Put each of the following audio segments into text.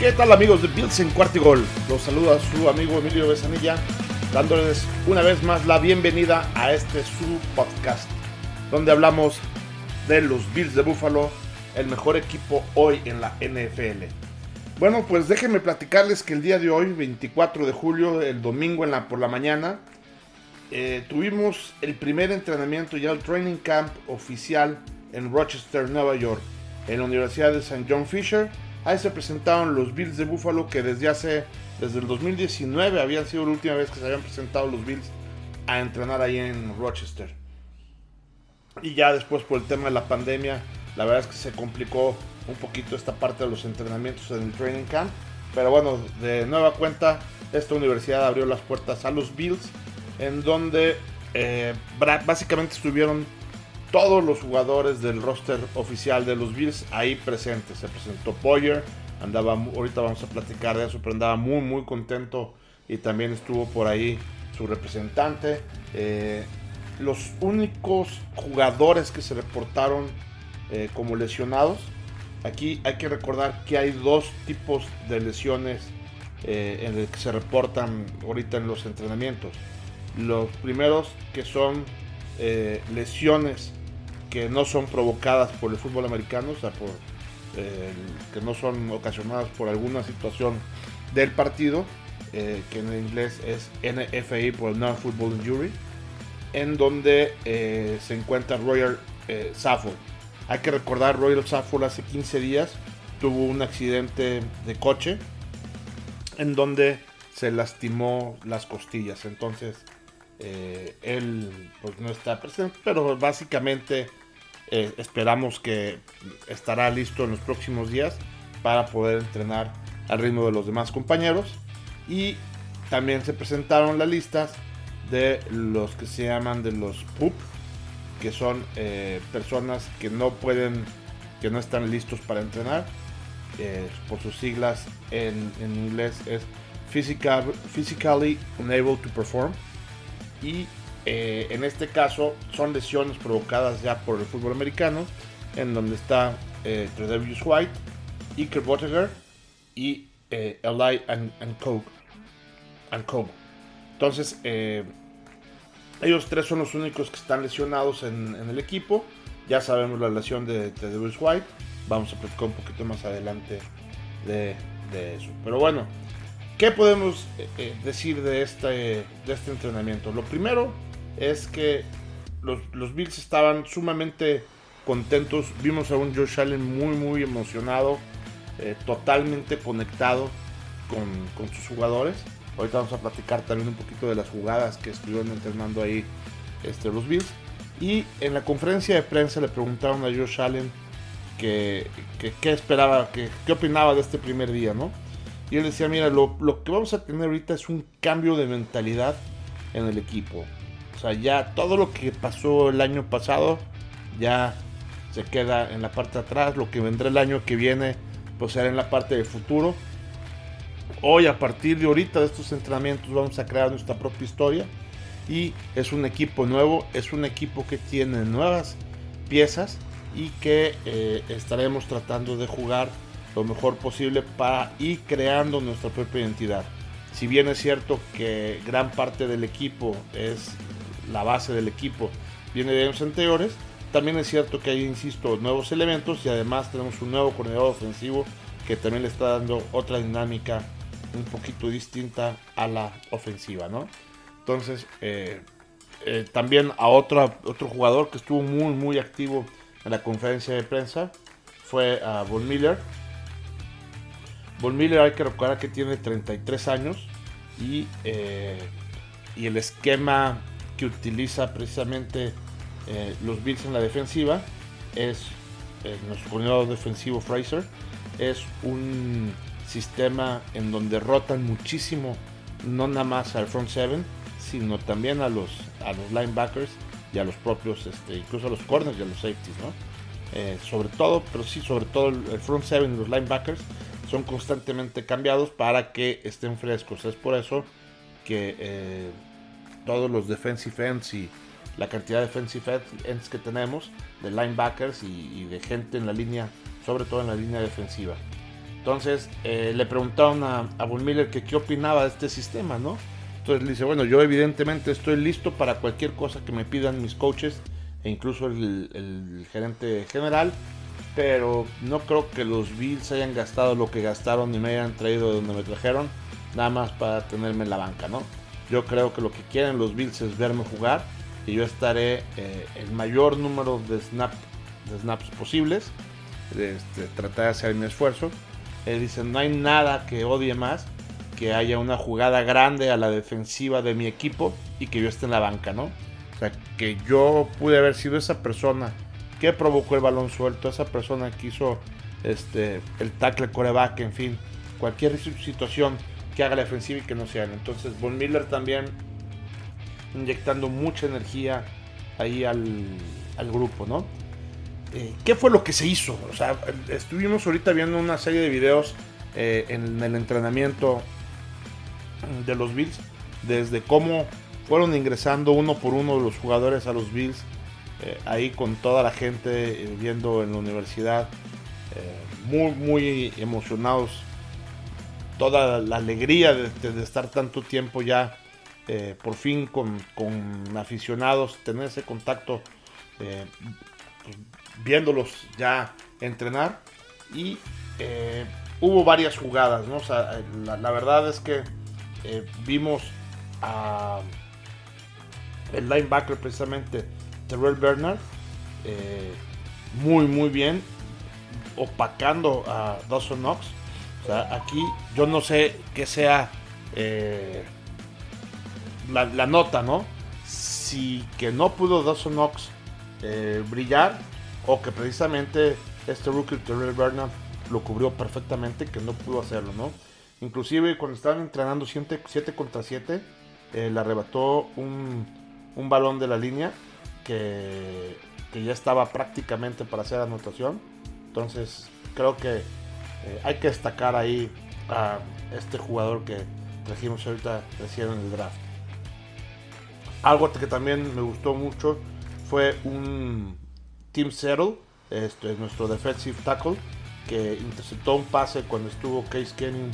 ¿Qué tal amigos de Bills en Cuartigol? Los saluda su amigo Emilio Besanilla, dándoles una vez más la bienvenida a este su podcast, donde hablamos de los Bills de Buffalo, el mejor equipo hoy en la NFL. Bueno, pues déjenme platicarles que el día de hoy, 24 de julio, el domingo por la mañana, eh, tuvimos el primer entrenamiento ya el training camp oficial en Rochester, Nueva York, en la Universidad de St. John Fisher Ahí se presentaron los Bills de Buffalo que desde hace, desde el 2019 habían sido la última vez que se habían presentado los Bills a entrenar ahí en Rochester. Y ya después por el tema de la pandemia, la verdad es que se complicó un poquito esta parte de los entrenamientos en el training camp. Pero bueno, de nueva cuenta, esta universidad abrió las puertas a los Bills, en donde eh, básicamente estuvieron todos los jugadores del roster oficial de los Bills ahí presentes. Se presentó Boyer, andaba, ahorita vamos a platicar de eso, pero andaba muy, muy contento y también estuvo por ahí su representante. Eh, los únicos jugadores que se reportaron eh, como lesionados, aquí hay que recordar que hay dos tipos de lesiones eh, en el que se reportan ahorita en los entrenamientos. Los primeros que son lesiones que no son provocadas por el fútbol americano, o sea, por, que no son ocasionadas por alguna situación del partido, eh, que en inglés es NFI por Non-Football Injury, en donde eh, se encuentra Royal eh, Safford. Hay que recordar, Royal Safford hace 15 días tuvo un accidente de coche en donde se lastimó las costillas. Entonces, él pues, no está presente, pero básicamente eh, esperamos que estará listo en los próximos días para poder entrenar al ritmo de los demás compañeros. Y también se presentaron las listas de los que se llaman de los PUP, que son eh, personas que no pueden, que no están listos para entrenar. Eh, por sus siglas en, inglés es physical, Physically Unable to Perform. Y eh, en este caso son lesiones provocadas ya por el fútbol americano, en donde está eh, White, Iker Bottiger y eh, Eli and, Entonces, eh, ellos tres son los únicos que están lesionados en, el equipo. Ya sabemos la lesión de, de White. Vamos a platicar un poquito más adelante de, eso. Pero bueno, ¿qué podemos decir de este, de este entrenamiento? Lo primero es que los, Bills estaban sumamente contentos. Vimos a un Josh Allen muy, muy emocionado, eh, totalmente conectado con, sus jugadores. Ahorita vamos a platicar también un poquito de las jugadas que estuvieron entrenando ahí este, los Bills. Y en la conferencia de prensa le preguntaron a Josh Allen que, qué esperaba, que, qué opinaba de este primer día, ¿no? Y él decía, mira, lo, lo que vamos a tener ahorita es un cambio de mentalidad en el equipo. O sea, ya todo lo que pasó el año pasado ya se queda en la parte de atrás. Lo que vendrá el año que viene, pues será en la parte del futuro. Hoy, a partir de ahorita de estos entrenamientos, vamos a crear nuestra propia historia. Y es un equipo nuevo, es un equipo que tiene nuevas piezas y que eh, estaremos tratando de jugar lo mejor posible para ir creando nuestra propia identidad. Si bien es cierto que gran parte del equipo es la base del equipo viene de años anteriores. También es cierto que hay, insisto, nuevos elementos y además tenemos un nuevo coordinador ofensivo que también le está dando otra dinámica un poquito distinta a la ofensiva, ¿no? Entonces, eh, eh, también a otro, otro jugador que estuvo muy, muy activo en la conferencia de prensa fue a Von Miller. Von Miller hay que recordar que tiene 33 años y, eh, y el esquema que utiliza precisamente eh, los Bills en la defensiva es eh, nuestro coordinador defensivo Fraser. Es un sistema en donde rotan muchísimo, no nada más al front seven, sino también a los, a los linebackers y a los propios, este, incluso a los corners y a los safeties, ¿no? Eh, sobre todo, pero sí, sobre todo el front seven y los linebackers son constantemente cambiados para que estén frescos. Es por eso que todos los defensive ends y la cantidad de defensive ends que tenemos, de linebackers y, de gente en la línea, sobre todo en la línea defensiva. Entonces eh, le preguntaron a, a Von Miller que qué opinaba de este sistema, ¿no? Entonces le dice, bueno, yo evidentemente estoy listo para cualquier cosa que me pidan mis coaches e incluso el, gerente general, pero no creo que los Bills hayan gastado lo que gastaron ni me hayan traído de donde me trajeron, nada más para tenerme en la banca, ¿no? Yo creo que lo que quieren los Bills es verme jugar y yo estaré eh, el mayor número de, snap, de snaps posibles, este, tratar de hacer mi esfuerzo. Él dice, no hay nada que odie más que haya una jugada grande a la defensiva de mi equipo y que yo esté en la banca, ¿no? O sea, que yo pude haber sido esa persona que provocó el balón suelto, esa persona que hizo este, el tackle coreback, en fin, cualquier situación que haga la defensiva y que no sea. Entonces, Von Miller también inyectando mucha energía ahí al, al grupo, ¿no? Eh, ¿Qué fue lo que se hizo? O sea, estuvimos ahorita viendo una serie de videos eh, en el entrenamiento de los Bills, desde cómo fueron ingresando uno por uno los jugadores a los Bills, eh, ahí con toda la gente viendo en la universidad, muy, muy emocionados, toda la alegría de, estar tanto tiempo ya eh, por fin con, aficionados, tener ese contacto, eh, pues, viéndolos ya entrenar. Y eh, hubo varias jugadas, ¿no? la, verdad es que vimos a el linebacker precisamente, Terrell Bernard, muy, muy bien, opacando a Dawson Knox. Aquí yo no sé qué sea la, nota, ¿no? Si que no pudo Dawson Knox eh, brillar o que precisamente este rookie Terrell Bernard lo cubrió perfectamente, que no pudo hacerlo, ¿no? Inclusive cuando estaban entrenando 7 contra 7, eh, le arrebató un, un, balón de la línea que, que, ya estaba prácticamente para hacer anotación. Entonces creo que eh, hay que destacar ahí a este jugador que trajimos ahorita recién en el draft. Algo que también me gustó mucho fue un Team Settle, este, nuestro defensive tackle, que interceptó un pase cuando estuvo Case Kenning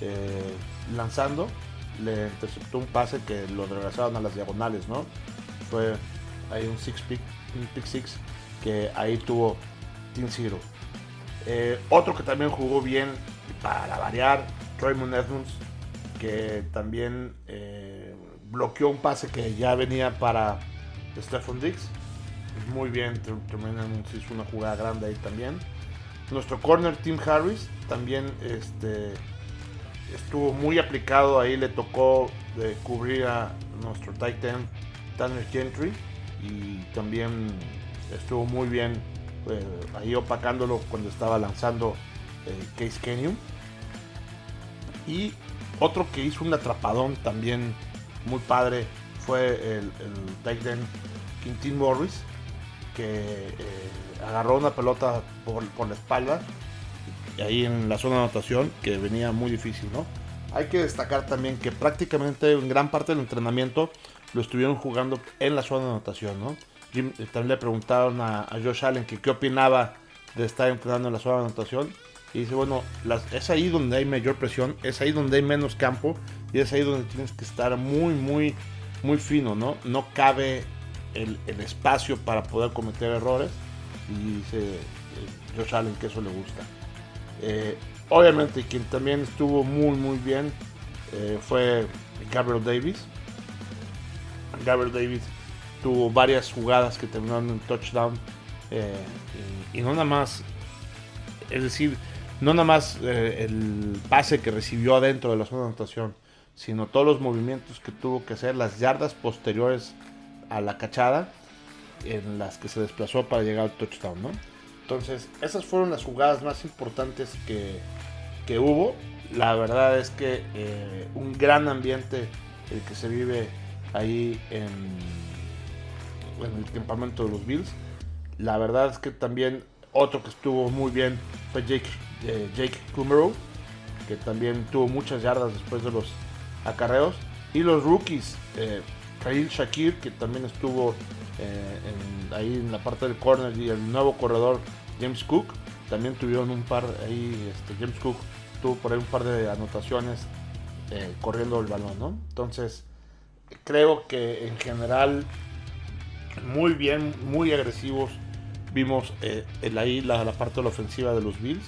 eh, lanzando. Le interceptó un pase que lo regresaron a las diagonales, ¿no? Fue ahí un six pick, un pick six que ahí tuvo Team Zero. Eh, otro que también jugó bien para variar, Raymond Edmonds, que también eh, bloqueó un pase que ya venía para Stephon Diggs. Muy bien, también hizo una jugada grande ahí también. Nuestro corner Tim Harris también este, estuvo muy aplicado ahí, le tocó cubrir a nuestro tight end Tanner Gentry y también estuvo muy bien eh, ahí opacándolo cuando estaba lanzando eh, Case Canyon. Y otro que hizo un atrapadón también muy padre fue el, el tight Quintin Morris, que eh, agarró una pelota por, la espalda, ahí en la zona de anotación, que venía muy difícil, ¿no? Hay que destacar también que prácticamente en gran parte del entrenamiento lo estuvieron jugando en la zona de anotación, ¿no? Eh, también le preguntaron a, Josh Allen que qué opinaba de estar entrenando en la zona anotación. Y dice, bueno, es ahí donde hay mayor presión, es ahí donde hay menos campo y es ahí donde tienes que estar muy, muy, muy fino, ¿no? No cabe el, espacio para poder cometer errores. Y dice eh, Josh Allen que eso le gusta. Eh, obviamente quien también estuvo muy, muy bien eh, fue Gabriel Davis. Gabriel Davis tuvo varias jugadas que terminaron en touchdown. y, no nada más, es decir, no nada más el pase que recibió adentro de la zona de anotación, sino todos los movimientos que tuvo que hacer, las yardas posteriores a la cachada en las que se desplazó para llegar al touchdown, ¿no? Entonces, esas fueron las jugadas más importantes que, que hubo. La verdad es que eh, un gran ambiente el que se vive ahí en, en, el campamento de los Bills. La verdad es que también otro que estuvo muy bien fue Jake, eh, Jake que también tuvo muchas yardas después de los acarreos. Y los rookies, eh, Khalil Shakir, que también estuvo eh, ahí en la parte del corner, y el nuevo corredor James Cook, también tuvieron un par ahí, este, James Cook tuvo por ahí un par de anotaciones eh, corriendo el balón, ¿no? Entonces, creo que en general muy bien, muy agresivos vimos eh, el ahí la, la, parte de la ofensiva de los Bills.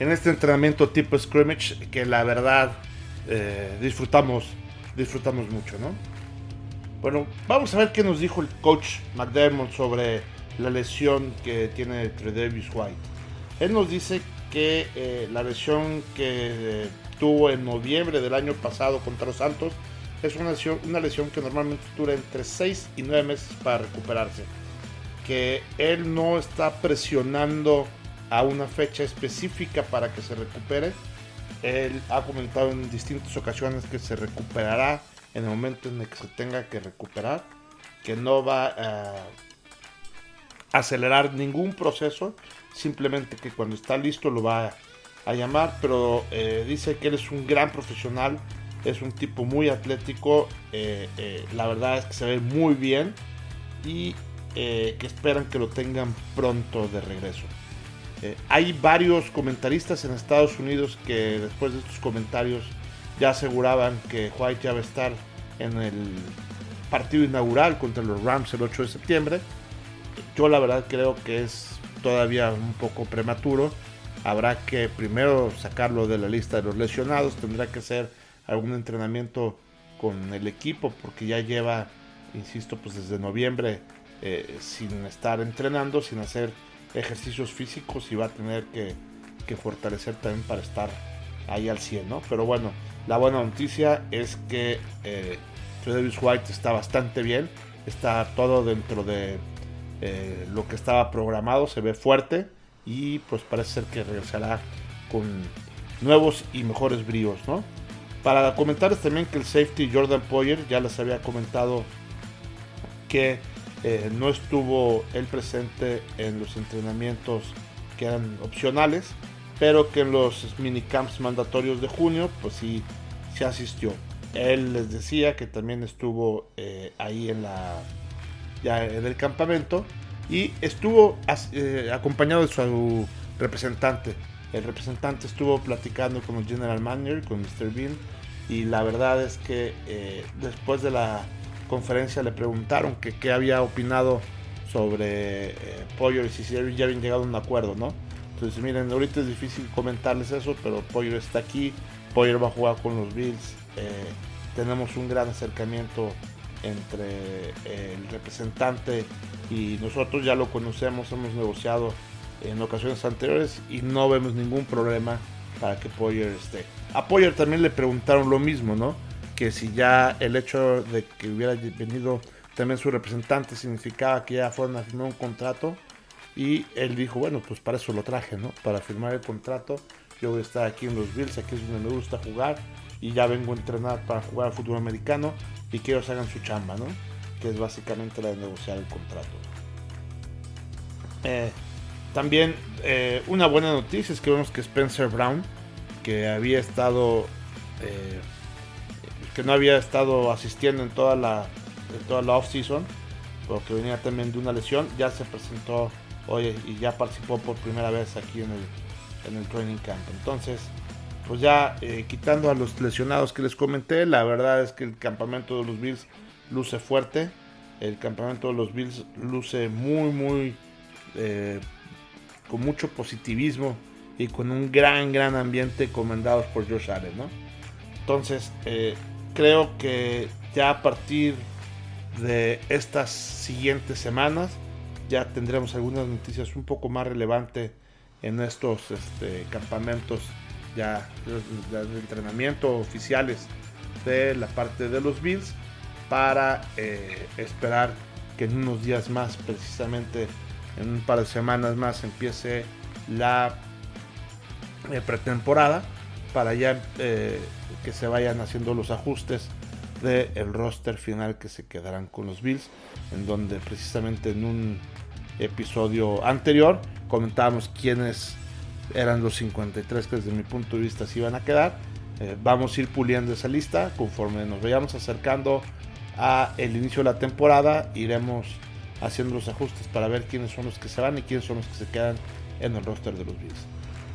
En este entrenamiento tipo scrimmage que la verdad eh, disfrutamos, disfrutamos mucho, ¿no? Bueno, vamos a ver qué nos dijo el coach McDermott sobre la lesión que tiene Tredavious White. Él nos dice que eh, la lesión que eh, tuvo en noviembre del año pasado contra los Santos es una lesión, una lesión que normalmente dura entre 6 y 9 meses para recuperarse. Que él no está presionando a una fecha específica para que se recupere. Él ha comentado en distintas ocasiones que se recuperará en el momento en que se tenga que recuperar, que no va a acelerar ningún proceso, simplemente que cuando está listo lo va a llamar, pero eh, dice que él es un gran profesional, es un tipo muy atlético, eh, eh, la verdad es que se ve muy bien y que esperan que lo tengan pronto de regreso. hay varios comentaristas en Estados Unidos que después de estos comentarios ya aseguraban que White ya va a estar en el partido inaugural contra los Rams el 8 de septiembre. Yo la verdad creo que es todavía un poco prematuro. Habrá que primero sacarlo de la lista de los lesionados. Tendrá que hacer algún entrenamiento con el equipo porque ya lleva, insisto, pues desde noviembre eh, sin estar entrenando, sin hacer ejercicios físicos y va a tener que, fortalecer también para estar ahí al 100, ¿no? Pero bueno, la buena noticia es que eh, White está bastante bien, está todo dentro de eh, lo que estaba programado, se ve fuerte y pues parece ser que regresará con nuevos y mejores bríos, ¿no? Para comentarles también que el safety Jordan Poyer ya les había comentado que eh, no estuvo él presente en los entrenamientos que eran opcionales pero que en los minicamps mandatorios de junio, pues sí, se asistió. Él les decía que también estuvo eh, ahí en la ya en el campamento y estuvo eh, acompañado de su representante. El representante estuvo platicando con el general manager, con Mr. Bean, y la verdad es que eh, después de la conferencia le preguntaron que qué había opinado sobre Pollo y si ya habían llegado a un acuerdo, ¿no? Entonces, miren, ahorita es difícil comentarles eso, pero Poyer está aquí. Poyer va a jugar con los Bills. Eh, tenemos un gran acercamiento entre eh, el representante y nosotros ya lo conocemos, hemos negociado en ocasiones anteriores y no vemos ningún problema para que Poyer esté. A Poyer también le preguntaron lo mismo, ¿no? Que si ya el hecho de que hubiera venido también su representante significaba que ya fueron a firmar un contrato y él dijo, bueno, pues para eso lo traje, ¿no? Para firmar el contrato. Yo voy a estar aquí en los Bills, aquí es donde me gusta jugar. Y ya vengo a entrenar para jugar al fútbol americano. Y que ellos hagan su chamba, ¿no? Que es básicamente la de negociar el contrato. Eh, también eh, una buena noticia es que vemos que Spencer Brown, que había estado... Eh, que no había estado asistiendo en toda la, en toda la off-season, porque venía también de una lesión, ya se presentó Oye, y ya participó por primera vez aquí en el, en el training camp. Entonces, pues ya eh, quitando a los lesionados que les comenté, la verdad es que el campamento de los Bills luce fuerte. El campamento de los Bills luce muy, muy, con mucho positivismo y con un gran, gran ambiente comandados por Josh Allen. Entonces, eh, creo que ya a partir de estas siguientes semanas, ya tendremos algunas noticias un poco más relevantes en estos este, campamentos ya de, entrenamiento oficiales de la parte de los Bills para eh, esperar que en unos días más, precisamente en un par de semanas más, empiece la eh, pretemporada para ya eh, que se vayan haciendo los ajustes del el roster final que se quedarán con los Bills, en donde precisamente en un episodio anterior comentábamos quiénes eran los 53 que desde mi punto de vista se iban a quedar. Eh, vamos a ir puliendo esa lista conforme nos vayamos acercando a el inicio de la temporada. Iremos haciendo los ajustes para ver quiénes son los que se van y quiénes son los que se quedan en el roster de los Bills.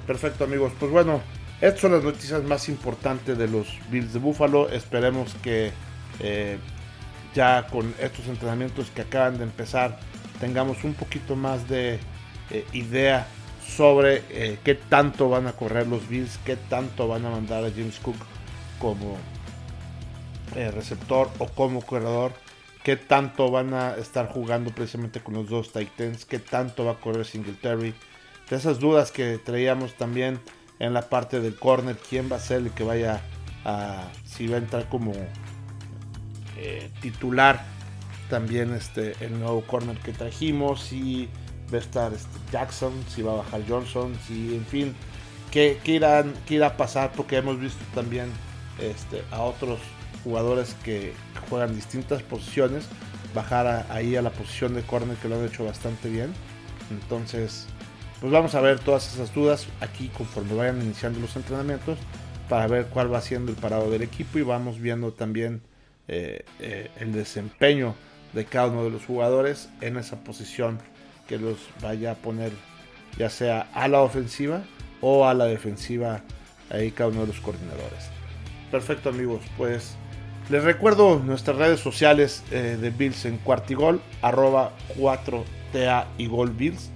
Perfecto amigos, pues bueno, estas son las noticias más importantes de los Bills de Buffalo. Esperemos que eh, ya con estos entrenamientos que acaban de empezar tengamos un poquito más de eh, idea sobre eh, qué tanto van a correr los Bills, qué tanto van a mandar a James Cook como receptor o como corredor, qué tanto van a estar jugando precisamente con los dos Titans, qué tanto va a correr Singletary. De esas dudas que traíamos también en la parte del corner, quién va a ser el que vaya a, si va a entrar como eh, titular también este el nuevo corner que trajimos, si va a estar este, Jackson, si va a bajar Johnson, si en fin, qué, irán, qué irá a pasar, porque hemos visto también este, a otros jugadores que juegan distintas posiciones bajar ahí a la posición de corner que lo han hecho bastante bien. Entonces, pues vamos a ver todas esas dudas aquí conforme vayan iniciando los entrenamientos para ver cuál va siendo el parado del equipo y vamos viendo también eh, eh, el desempeño de cada uno de los jugadores en esa posición que los vaya a poner ya sea a la ofensiva o a la defensiva ahí cada uno de los coordinadores. Perfecto amigos, pues les recuerdo nuestras redes sociales eh, de Bills en Cuartigol, arroba 4TA y Gol Bills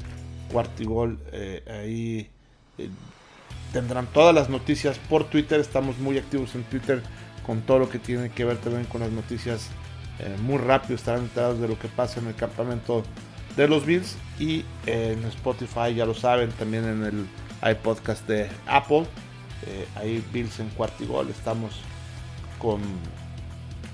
Cuartigol. Eh, ahí eh, tendrán todas las noticias por Twitter. Estamos muy activos en Twitter con todo lo que tiene que ver también con las noticias. Muy rápido estarán enterados de lo que pasa en el campamento de los Bills. Y en Spotify, ya lo saben, también en el iPodcast de Apple. ahí Bills en Cuartigol. Estamos con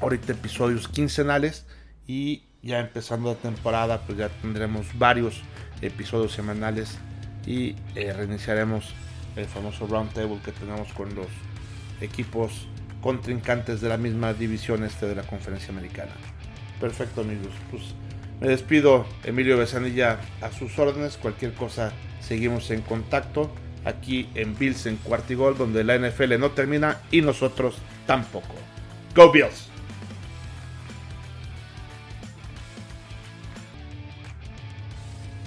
ahorita episodios quincenales. Y ya empezando la temporada, pues ya tendremos varios episodios semanales y eh, reiniciaremos el famoso roundtable que tenemos con los equipos contrincantes de la misma división este de la conferencia americana. Perfecto amigos, pues me despido Emilio Besanilla a sus órdenes, cualquier cosa seguimos en contacto aquí en Bills en Cuartigol donde la NFL no termina y nosotros tampoco. Go Bills!